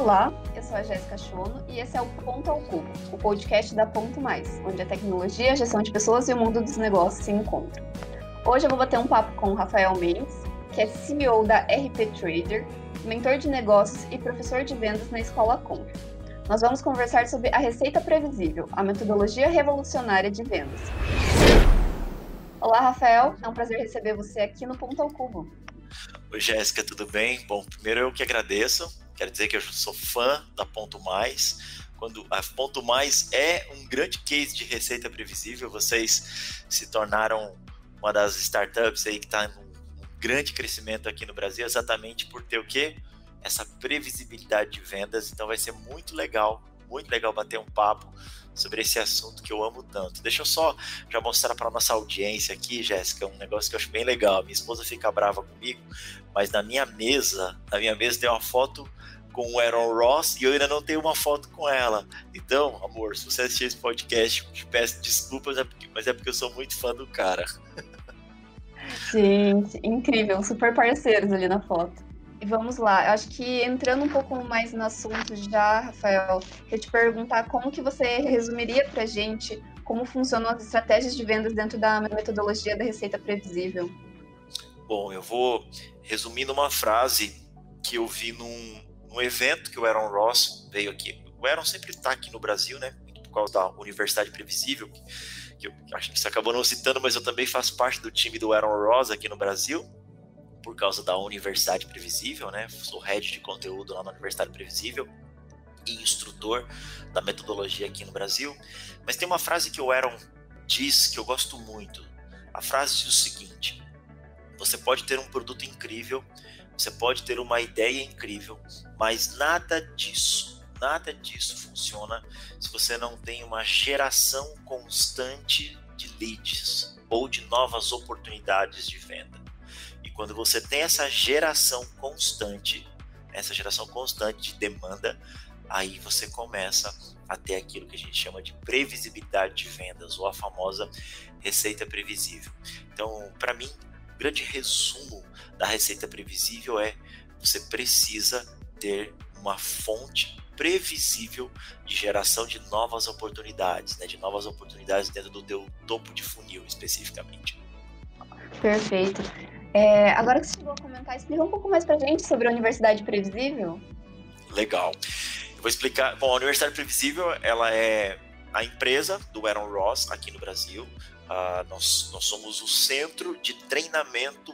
Olá, eu sou a Jéssica Chono e esse é o Ponto ao Cubo, o podcast da Ponto Mais, onde a tecnologia, a gestão de pessoas e o mundo dos negócios se encontram. Hoje eu vou bater um papo com o Rafael Mendes, que é CEO da RP Trader, mentor de negócios e professor de vendas na Escola Conf. Nós vamos conversar sobre a receita previsível, a metodologia revolucionária de vendas. Olá, Rafael. É um prazer receber você aqui no Ponto ao Cubo. Oi, Jéssica, tudo bem? Bom, primeiro eu que agradeço. Quero dizer que eu sou fã da Ponto Mais. Quando a Ponto Mais é um grande case de receita previsível, vocês se tornaram uma das startups aí que está num grande crescimento aqui no Brasil, exatamente por ter o quê? essa previsibilidade de vendas. Então vai ser muito legal, muito legal bater um papo sobre esse assunto que eu amo tanto. Deixa eu só já mostrar para nossa audiência aqui, Jéssica, um negócio que eu acho bem legal. Minha esposa fica brava comigo, mas na minha mesa, na minha mesa tem uma foto com o Aaron Ross e eu ainda não tenho uma foto com ela. Então, amor, se você assistir esse podcast, te peço desculpas, é mas é porque eu sou muito fã do cara. Gente, incrível, super parceiros ali na foto. Vamos lá, eu acho que entrando um pouco mais no assunto já, Rafael, queria te perguntar como que você resumiria para a gente como funcionam as estratégias de vendas dentro da metodologia da receita previsível. Bom, eu vou resumir numa frase que eu vi num, num evento que o Aaron Ross veio aqui. O Aaron sempre está aqui no Brasil, né? Por causa da Universidade Previsível, que, que eu acho que você acabou não citando, mas eu também faço parte do time do Aaron Ross aqui no Brasil por causa da Universidade Previsível, né? Sou head de conteúdo lá na Universidade Previsível e instrutor da metodologia aqui no Brasil. Mas tem uma frase que o Aaron diz que eu gosto muito. A frase diz o seguinte: você pode ter um produto incrível, você pode ter uma ideia incrível, mas nada disso, nada disso funciona se você não tem uma geração constante de leads ou de novas oportunidades de venda. E quando você tem essa geração constante, essa geração constante de demanda, aí você começa a ter aquilo que a gente chama de previsibilidade de vendas, ou a famosa receita previsível. Então, para mim, grande resumo da receita previsível é você precisa ter uma fonte previsível de geração de novas oportunidades, né, de novas oportunidades dentro do teu topo de funil especificamente. Perfeito. É, agora que você chegou a comentar, explica um pouco mais pra gente sobre a Universidade Previsível. Legal. Eu vou explicar. Bom, a Universidade Previsível, ela é a empresa do Aaron Ross aqui no Brasil. Uh, nós, nós somos o centro de treinamento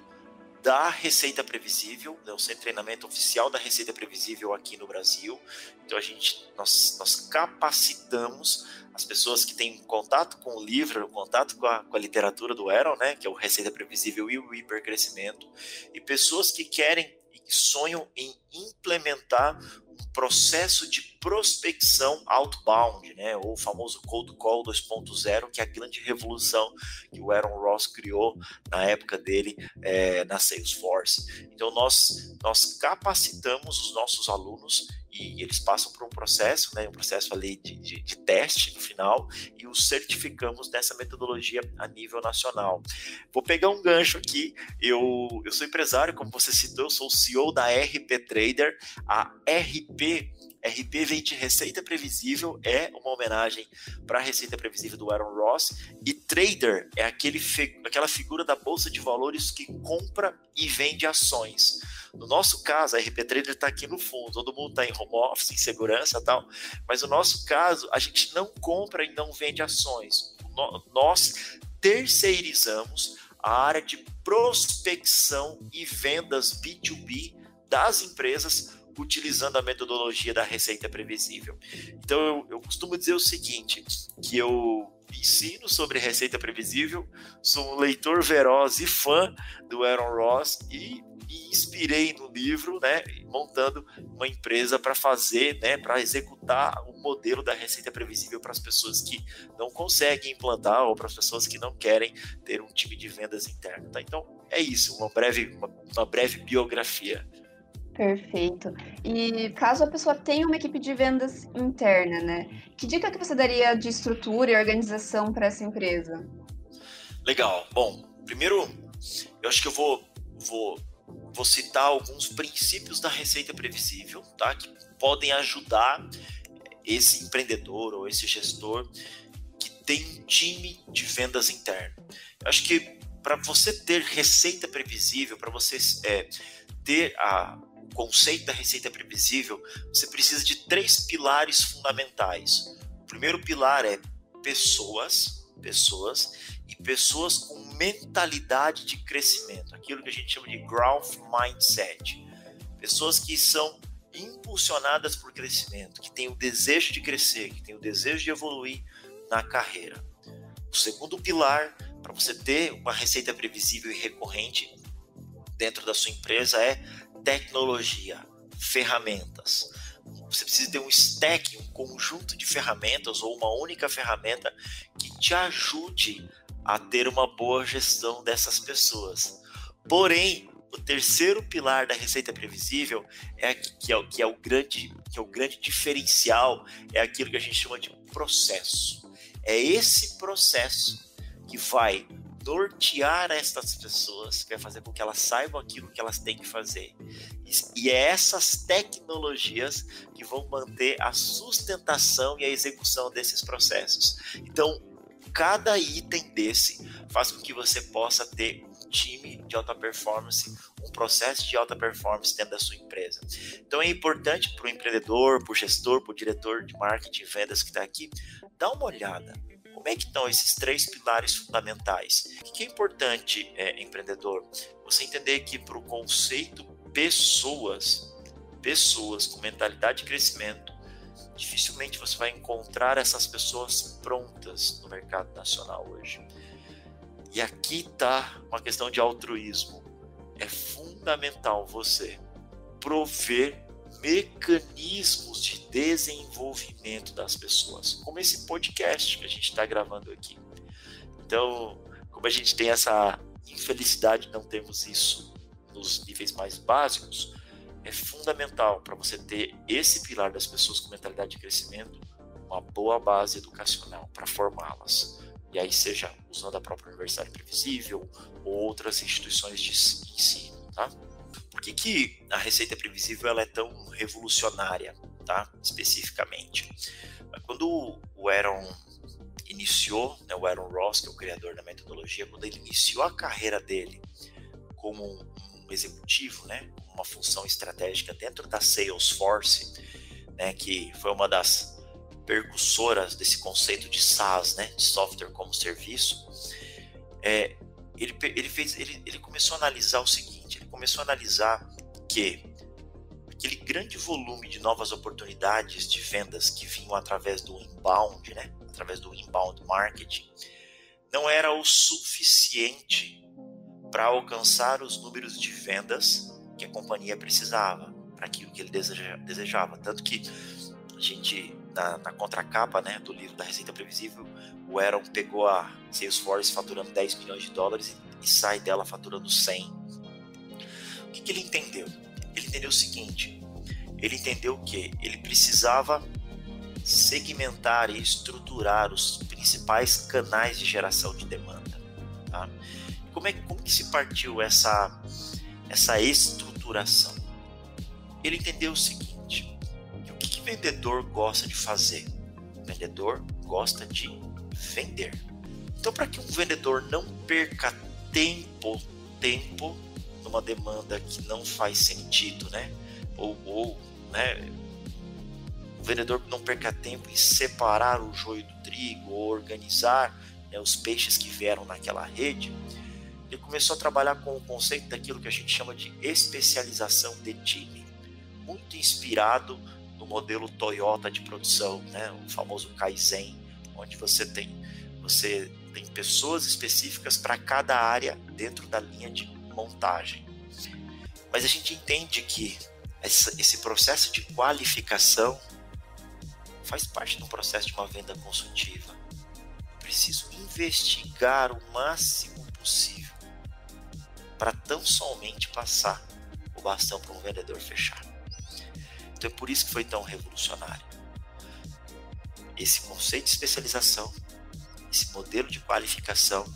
da Receita Previsível, né, o centro de treinamento oficial da Receita Previsível aqui no Brasil. Então a gente nós, nós capacitamos as pessoas que têm contato com o livro, contato com a, com a literatura do Aaron, né, que é o Receita Previsível e o Hipercrescimento, e pessoas que querem e sonham em implementar um processo de prospecção outbound, né, ou o famoso cold call 2.0, que é a grande revolução que o Aaron Ross criou na época dele é, na Salesforce. Então nós nós capacitamos os nossos alunos e eles passam por um processo, né, um processo ali de, de, de, teste no final, e os certificamos nessa metodologia a nível nacional. Vou pegar um gancho aqui, eu, eu sou empresário, como você citou, eu sou o CEO da RP Trader, a RP RP vem de Receita Previsível, é uma homenagem para a Receita Previsível do Aaron Ross, e Trader é aquele, aquela figura da Bolsa de Valores que compra e vende ações. No nosso caso, a RP Trader está aqui no fundo, todo mundo está em home office, em segurança tal, mas no nosso caso, a gente não compra e não vende ações. nós terceirizamos a área de prospecção e vendas B2B das empresas utilizando a metodologia da receita previsível. Então eu, eu costumo dizer o seguinte, que eu ensino sobre receita previsível, sou um leitor veroz e fã do Aaron Ross e me inspirei no livro, né, montando uma empresa para fazer, né, para executar o modelo da receita previsível para as pessoas que não conseguem implantar ou para as pessoas que não querem ter um time de vendas interno. Tá? Então é isso, uma breve, uma, uma breve biografia. Perfeito. E caso a pessoa tenha uma equipe de vendas interna, né? Que dica que você daria de estrutura e organização para essa empresa? Legal. Bom, primeiro, eu acho que eu vou, vou, vou citar alguns princípios da receita previsível, tá? Que podem ajudar esse empreendedor ou esse gestor que tem um time de vendas interno. Eu acho que para você ter receita previsível, para você é, ter a, o conceito da receita previsível, você precisa de três pilares fundamentais. O primeiro pilar é pessoas, pessoas e pessoas com mentalidade de crescimento, aquilo que a gente chama de growth mindset. Pessoas que são impulsionadas por crescimento, que têm o desejo de crescer, que têm o desejo de evoluir na carreira. O segundo pilar para você ter uma receita previsível e recorrente dentro da sua empresa é tecnologia, ferramentas. Você precisa ter um stack, um conjunto de ferramentas ou uma única ferramenta que te ajude a ter uma boa gestão dessas pessoas. Porém, o terceiro pilar da receita previsível é que é, que é o grande que é o grande diferencial é aquilo que a gente chama de processo. É esse processo que vai nortear estas pessoas, que vai fazer com que elas saibam aquilo que elas têm que fazer. E é essas tecnologias que vão manter a sustentação e a execução desses processos. Então, cada item desse faz com que você possa ter um time de alta performance, um processo de alta performance dentro da sua empresa. Então é importante para o empreendedor, para o gestor, para o diretor de marketing e vendas que está aqui, dar uma olhada como é que estão esses três pilares fundamentais? O que é importante, é, empreendedor? Você entender que para o conceito pessoas, pessoas com mentalidade de crescimento, dificilmente você vai encontrar essas pessoas prontas no mercado nacional hoje. E aqui está uma questão de altruísmo. É fundamental você prover mecanismos de desenvolvimento das pessoas, como esse podcast que a gente está gravando aqui. Então, como a gente tem essa infelicidade de não termos isso nos níveis mais básicos, é fundamental para você ter esse pilar das pessoas com mentalidade de crescimento, uma boa base educacional para formá-las. E aí, seja usando a própria Universidade Previsível ou outras instituições de ensino, tá? Por que, que a receita previsível ela é tão revolucionária, tá? Especificamente. Quando o Aaron iniciou, né, o Aaron Ross, que é o criador da metodologia, quando ele iniciou a carreira dele como um, executivo, né, uma função estratégica dentro da Salesforce, né, que foi uma das percussoras desse conceito de SaaS, né, de software como serviço, é, ele, ele, fez, ele, ele começou a analisar o seguinte: começou a analisar que aquele grande volume de novas oportunidades de vendas que vinham através do inbound, né, através do inbound marketing, não era o suficiente para alcançar os números de vendas que a companhia precisava para aquilo que ele desejava. Tanto que a gente, na, na contracapa né, do livro da Receita Previsível, o Aaron pegou a Salesforce faturando 10 milhões de dólares e, e sai dela faturando 100. Que, que ele entendeu? Ele entendeu o seguinte: ele entendeu que ele precisava segmentar e estruturar os principais canais de geração de demanda. Tá? Como, é, como que se partiu essa, essa estruturação? Ele entendeu o seguinte: que o que, que vendedor gosta de fazer? Vendedor gosta de vender. Então, para que um vendedor não perca tempo, tempo numa demanda que não faz sentido, né? Ou, ou né? O vendedor não perca tempo em separar o joio do trigo ou organizar né, os peixes que vieram naquela rede. Ele começou a trabalhar com o conceito daquilo que a gente chama de especialização de time, muito inspirado no modelo Toyota de produção, né? O famoso Kaizen, onde você tem você tem pessoas específicas para cada área dentro da linha de montagem. Mas a gente entende que esse processo de qualificação faz parte do processo de uma venda consultiva. Eu preciso investigar o máximo possível para tão somente passar o bastão para um vendedor fechar. Então é por isso que foi tão revolucionário. Esse conceito de especialização esse modelo de qualificação,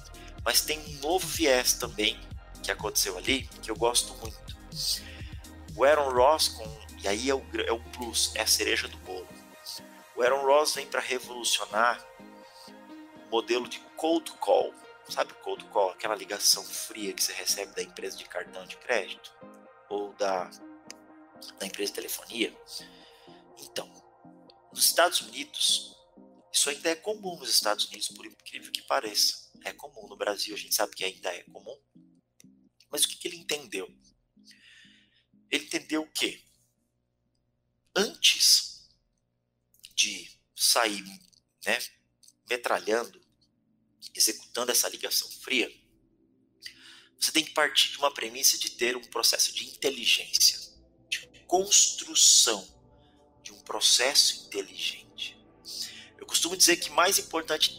mas tem um novo viés também que aconteceu ali que eu gosto muito. O Aaron Ross, com e aí é o, é o plus, é a cereja do bolo. O Aaron Ross vem para revolucionar o modelo de cold call. Sabe cold call? Aquela ligação fria que você recebe da empresa de cartão de crédito ou da, da empresa de telefonia. Então, nos Estados Unidos, isso ainda é comum nos Estados Unidos, por incrível que pareça. É comum no Brasil, a gente sabe que ainda é comum. Mas o que, que ele entendeu? Ele entendeu que antes de sair né, metralhando, executando essa ligação fria, você tem que partir de uma premissa de ter um processo de inteligência, de construção de um processo inteligente. Eu costumo dizer que mais importante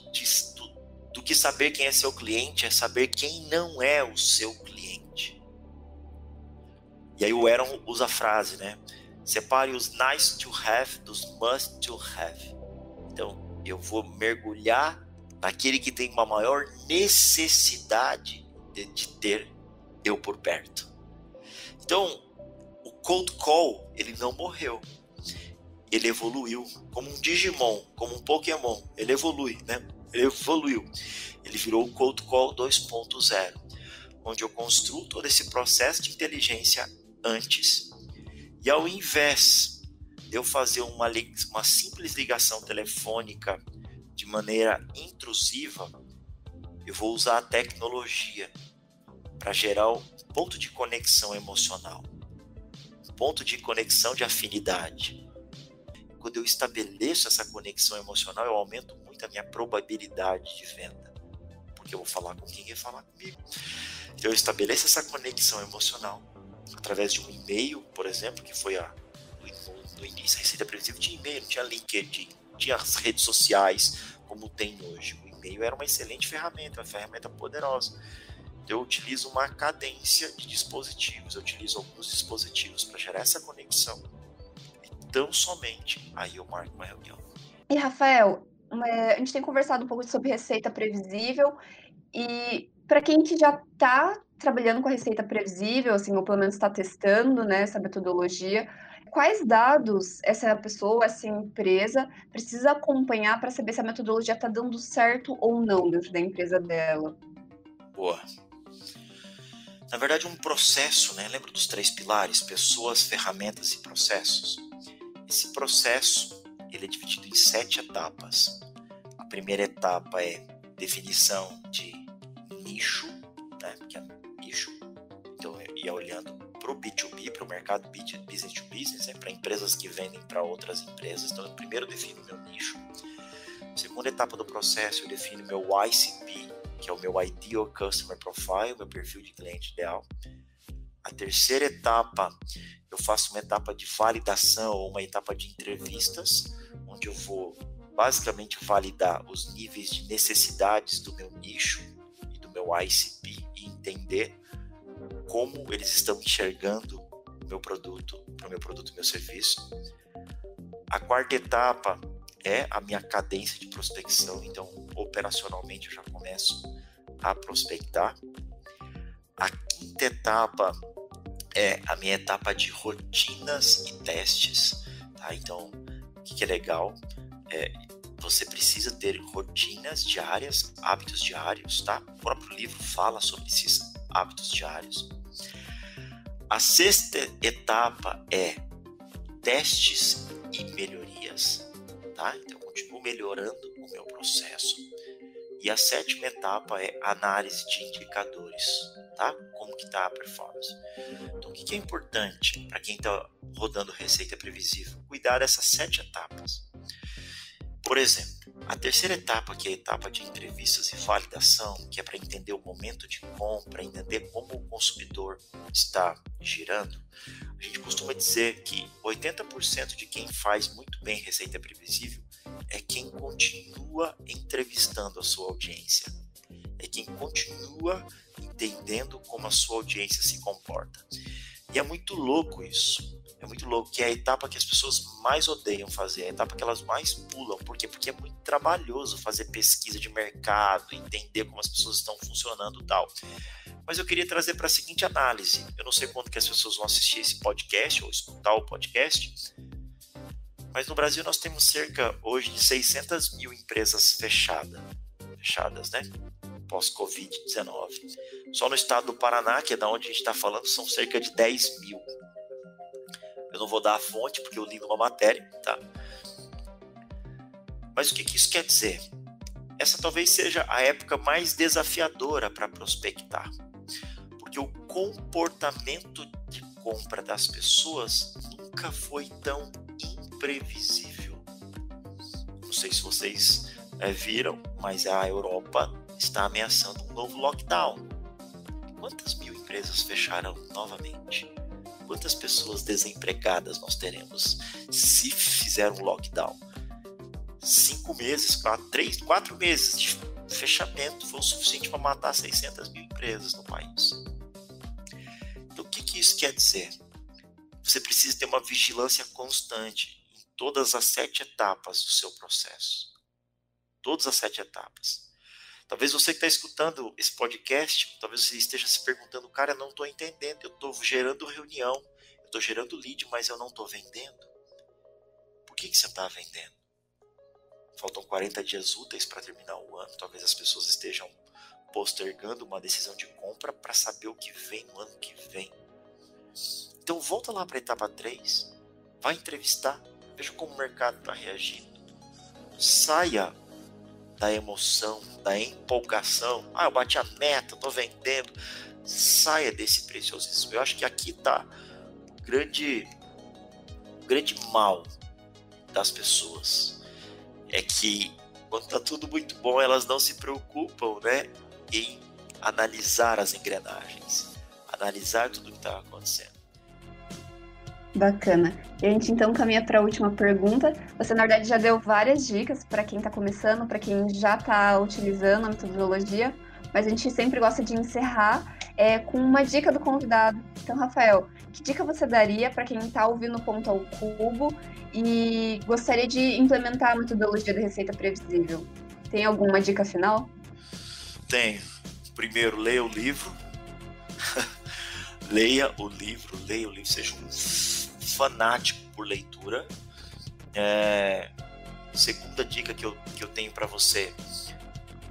do, do que saber quem é seu cliente é saber quem não é o seu cliente. Aí o Aaron usa a frase, né? Separe os nice to have dos must to have. Então, eu vou mergulhar naquele que tem uma maior necessidade de, de ter eu por perto. Então, o cold call, ele não morreu. Ele evoluiu como um Digimon, como um Pokémon. Ele evolui, né? Ele evoluiu. Ele virou o cold call 2.0, onde eu construo todo esse processo de inteligência antes e ao invés de eu fazer uma, uma simples ligação telefônica de maneira intrusiva, eu vou usar a tecnologia para gerar um ponto de conexão emocional, um ponto de conexão de afinidade. Quando eu estabeleço essa conexão emocional, eu aumento muito a minha probabilidade de venda, porque eu vou falar com quem quer falar comigo. Então eu estabeleço essa conexão emocional através de um e-mail, por exemplo, que foi a, no, no início, a receita previsível tinha e-mail, tinha LinkedIn, tinha as redes sociais como tem hoje. O e-mail era uma excelente ferramenta, uma ferramenta poderosa. Então, eu utilizo uma cadência de dispositivos, eu utilizo alguns dispositivos para gerar essa conexão. Então, somente aí eu marco uma reunião. E, Rafael, a gente tem conversado um pouco sobre receita previsível e para quem que já está trabalhando com a receita previsível, assim, ou pelo menos está testando né, essa metodologia, quais dados essa pessoa, essa empresa precisa acompanhar para saber se a metodologia está dando certo ou não dentro da empresa dela? Boa. Na verdade, um processo, né? Lembra dos três pilares: pessoas, ferramentas e processos. Esse processo ele é dividido em sete etapas. A primeira etapa é definição de nicho, né? Que é nicho. Então, eu ia olhando para o B2B, para o mercado business to business, né, para empresas que vendem para outras empresas. Então, eu primeiro defino meu nicho. Segunda etapa do processo, eu defino meu ICP, que é o meu Ideal Customer Profile, meu perfil de cliente ideal. A terceira etapa, eu faço uma etapa de validação ou uma etapa de entrevistas, onde eu vou basicamente validar os níveis de necessidades do meu nicho e do meu ICP e entender como eles estão enxergando meu produto, o meu produto meu serviço. A quarta etapa é a minha cadência de prospecção, então operacionalmente eu já começo a prospectar. A quinta etapa é a minha etapa de rotinas e testes, tá? Então, o que, que é legal? É, você precisa ter rotinas diárias, hábitos diários, tá? O próprio livro fala sobre esses hábitos diários. A sexta etapa é testes e melhorias, tá? Então, eu continuo melhorando o meu processo. E a sétima etapa é análise de indicadores, tá? Como que está a performance. Então, o que é importante para quem está rodando receita previsível? Cuidar dessas sete etapas. Por exemplo, a terceira etapa, que é a etapa de entrevistas e validação, que é para entender o momento de compra, entender como o consumidor está girando, a gente costuma dizer que 80% de quem faz muito bem receita previsível é quem continua entrevistando a sua audiência, é quem continua entendendo como a sua audiência se comporta. E é muito louco isso. É muito louco, que é a etapa que as pessoas mais odeiam fazer, é a etapa que elas mais pulam. Por quê? Porque é muito trabalhoso fazer pesquisa de mercado, entender como as pessoas estão funcionando e tal. Mas eu queria trazer para a seguinte análise. Eu não sei quando que as pessoas vão assistir esse podcast ou escutar o podcast, mas no Brasil nós temos cerca hoje de 600 mil empresas fechadas, fechadas, né? Pós-Covid-19. Só no estado do Paraná, que é da onde a gente está falando, são cerca de 10 mil. Eu não vou dar a fonte porque eu li numa matéria, tá? Mas o que, que isso quer dizer? Essa talvez seja a época mais desafiadora para prospectar, porque o comportamento de compra das pessoas nunca foi tão imprevisível. Não sei se vocês é, viram, mas a Europa está ameaçando um novo lockdown. Quantas mil empresas fecharam novamente? Quantas pessoas desempregadas nós teremos se fizer um lockdown? Cinco meses, quatro, três, quatro meses de fechamento foi o suficiente para matar 600 mil empresas no país. Então, o que, que isso quer dizer? Você precisa ter uma vigilância constante todas as sete etapas do seu processo. Todas as sete etapas. Talvez você que está escutando esse podcast, talvez você esteja se perguntando, cara, não estou entendendo, eu estou gerando reunião, eu estou gerando lead, mas eu não estou vendendo. Por que, que você está vendendo? Faltam 40 dias úteis para terminar o ano, talvez as pessoas estejam postergando uma decisão de compra para saber o que vem no ano que vem. Então volta lá para a etapa 3, vai entrevistar, Veja como o mercado está reagindo. Saia da emoção, da empolgação. Ah, eu bati a meta, estou vendendo. Saia desse preciosismo. Eu acho que aqui está o grande, grande mal das pessoas. É que quando está tudo muito bom, elas não se preocupam né, em analisar as engrenagens, analisar tudo que está acontecendo. Bacana. E a gente então caminha para a última pergunta. Você, na verdade, já deu várias dicas para quem está começando, para quem já está utilizando a metodologia, mas a gente sempre gosta de encerrar é, com uma dica do convidado. Então, Rafael, que dica você daria para quem está ouvindo o ponto ao cubo e gostaria de implementar a metodologia da receita previsível? Tem alguma dica final? Tenho. Primeiro, leia o livro. leia o livro, leia o livro, seja um fanático por leitura. É, segunda dica que eu, que eu tenho para você: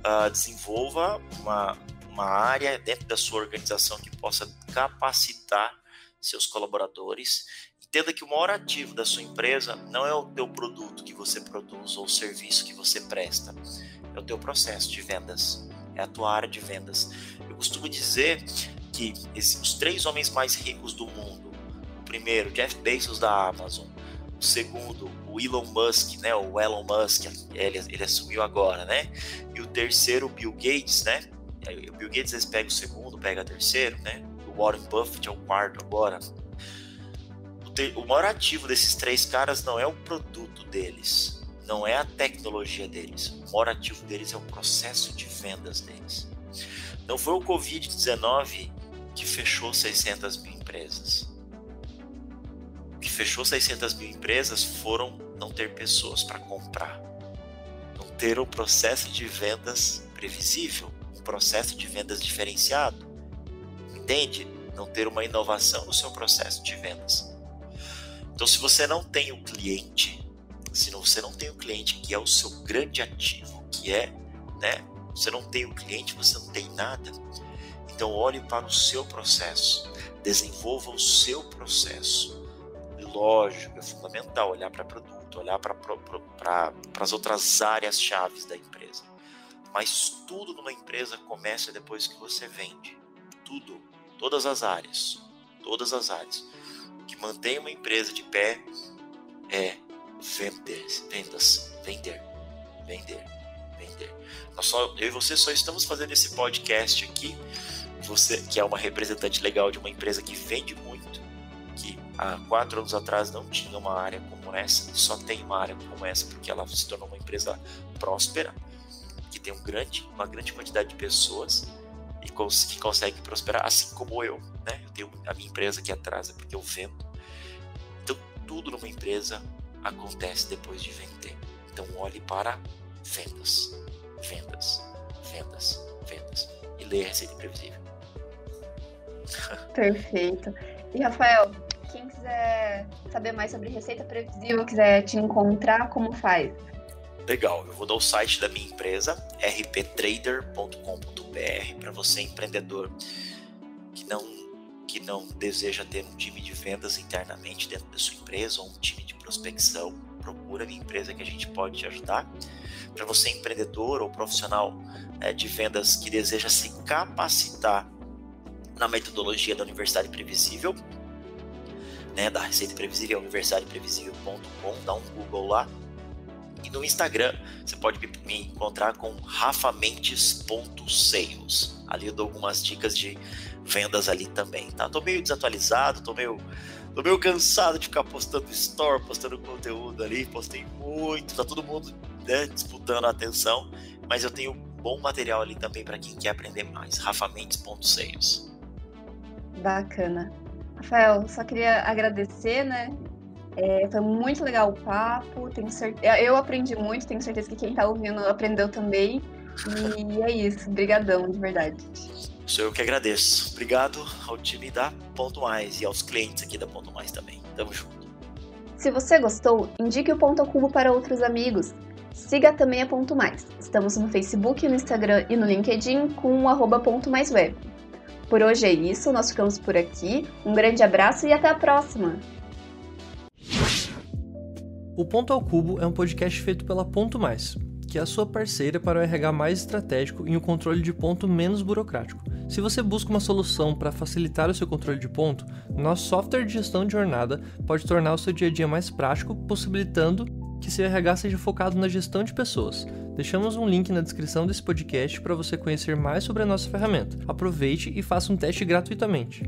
uh, desenvolva uma, uma área dentro da sua organização que possa capacitar seus colaboradores. Entenda que o maior ativo da sua empresa não é o teu produto que você produz ou o serviço que você presta, é o teu processo de vendas, é a tua área de vendas. Eu costumo dizer que os três homens mais ricos do mundo primeiro, Jeff Bezos da Amazon. O segundo, o Elon Musk, né? O Elon Musk, ele, ele assumiu agora, né? E o terceiro, o Bill Gates, né? O Bill Gates eles pega o segundo, pega o terceiro, né? O Warren Buffett é o quarto agora. O, ter, o maior ativo desses três caras não é o produto deles, não é a tecnologia deles. O maior ativo deles é o processo de vendas deles. Não foi o Covid-19 que fechou 600 mil empresas que fechou 600 mil empresas foram não ter pessoas para comprar, não ter um processo de vendas previsível, um processo de vendas diferenciado, entende? Não ter uma inovação no seu processo de vendas. Então, se você não tem o cliente, se você não tem o cliente que é o seu grande ativo, que é, né? Você não tem o cliente, você não tem nada. Então, olhe para o seu processo, desenvolva o seu processo lógico, é fundamental olhar para produto, olhar para pra, as outras áreas chaves da empresa. Mas tudo numa empresa começa depois que você vende. Tudo, todas as áreas, todas as áreas. O que mantém uma empresa de pé é vender, vendas, vender, vender, vender. Nós só, eu e você só estamos fazendo esse podcast aqui, você que é uma representante legal de uma empresa que vende muito, há quatro anos atrás não tinha uma área como essa, só tem uma área como essa porque ela se tornou uma empresa próspera, que tem um grande, uma grande quantidade de pessoas e que consegue prosperar, assim como eu, né? Eu tenho a minha empresa aqui atrás, é porque eu vendo. Então, tudo numa empresa acontece depois de vender. Então, olhe para vendas, vendas, vendas, vendas e leia a receita imprevisível. Perfeito. E Rafael, quem quiser saber mais sobre receita previsível, quiser te encontrar, como faz? Legal, eu vou dar o site da minha empresa, rptrader.com.br, para você empreendedor que não que não deseja ter um time de vendas internamente dentro da sua empresa ou um time de prospecção, procura a minha empresa que a gente pode te ajudar. Para você empreendedor ou profissional é, de vendas que deseja se capacitar na metodologia da Universidade Previsível, né, da Receita Previsível, universidadeprevisível.com, dá um Google lá. E no Instagram você pode me encontrar com rafamentes.sales. Ali eu dou algumas dicas de vendas ali também, tá? Tô meio desatualizado, tô meio, tô meio cansado de ficar postando store, postando conteúdo ali, postei muito, tá todo mundo né, disputando a atenção, mas eu tenho bom material ali também para quem quer aprender mais, rafamentes.sales. Bacana. Rafael, só queria agradecer, né? É, foi muito legal o papo. Tenho certeza, eu aprendi muito, tenho certeza que quem está ouvindo aprendeu também. E é isso, brigadão, de verdade. Sou eu que agradeço. Obrigado ao time da Ponto Mais e aos clientes aqui da Ponto Mais também. Tamo junto. Se você gostou, indique o Ponto ao Cubo para outros amigos. Siga também a Ponto Mais. Estamos no Facebook, no Instagram e no LinkedIn com o arroba Ponto Mais Web. Por hoje é isso, nós ficamos por aqui. Um grande abraço e até a próxima! O Ponto ao Cubo é um podcast feito pela Ponto Mais, que é a sua parceira para o RH mais estratégico e o controle de ponto menos burocrático. Se você busca uma solução para facilitar o seu controle de ponto, nosso software de gestão de jornada pode tornar o seu dia a dia mais prático, possibilitando que seu RH seja focado na gestão de pessoas. Deixamos um link na descrição desse podcast para você conhecer mais sobre a nossa ferramenta. Aproveite e faça um teste gratuitamente.